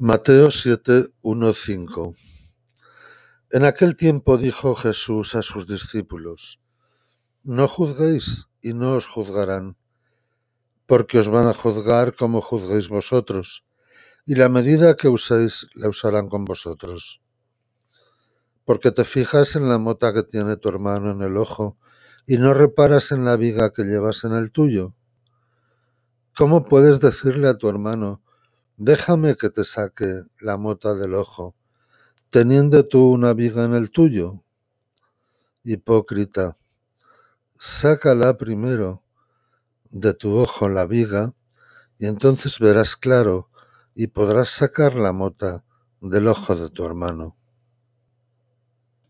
Mateo 7, 1, 5 En aquel tiempo dijo Jesús a sus discípulos, No juzguéis y no os juzgarán, porque os van a juzgar como juzguéis vosotros, y la medida que uséis la usarán con vosotros. Porque te fijas en la mota que tiene tu hermano en el ojo y no reparas en la viga que llevas en el tuyo. ¿Cómo puedes decirle a tu hermano, déjame que te saque la mota del ojo, teniendo tú una viga en el tuyo? Hipócrita, sácala primero de tu ojo la viga, y entonces verás claro y podrás sacar la mota del ojo de tu hermano.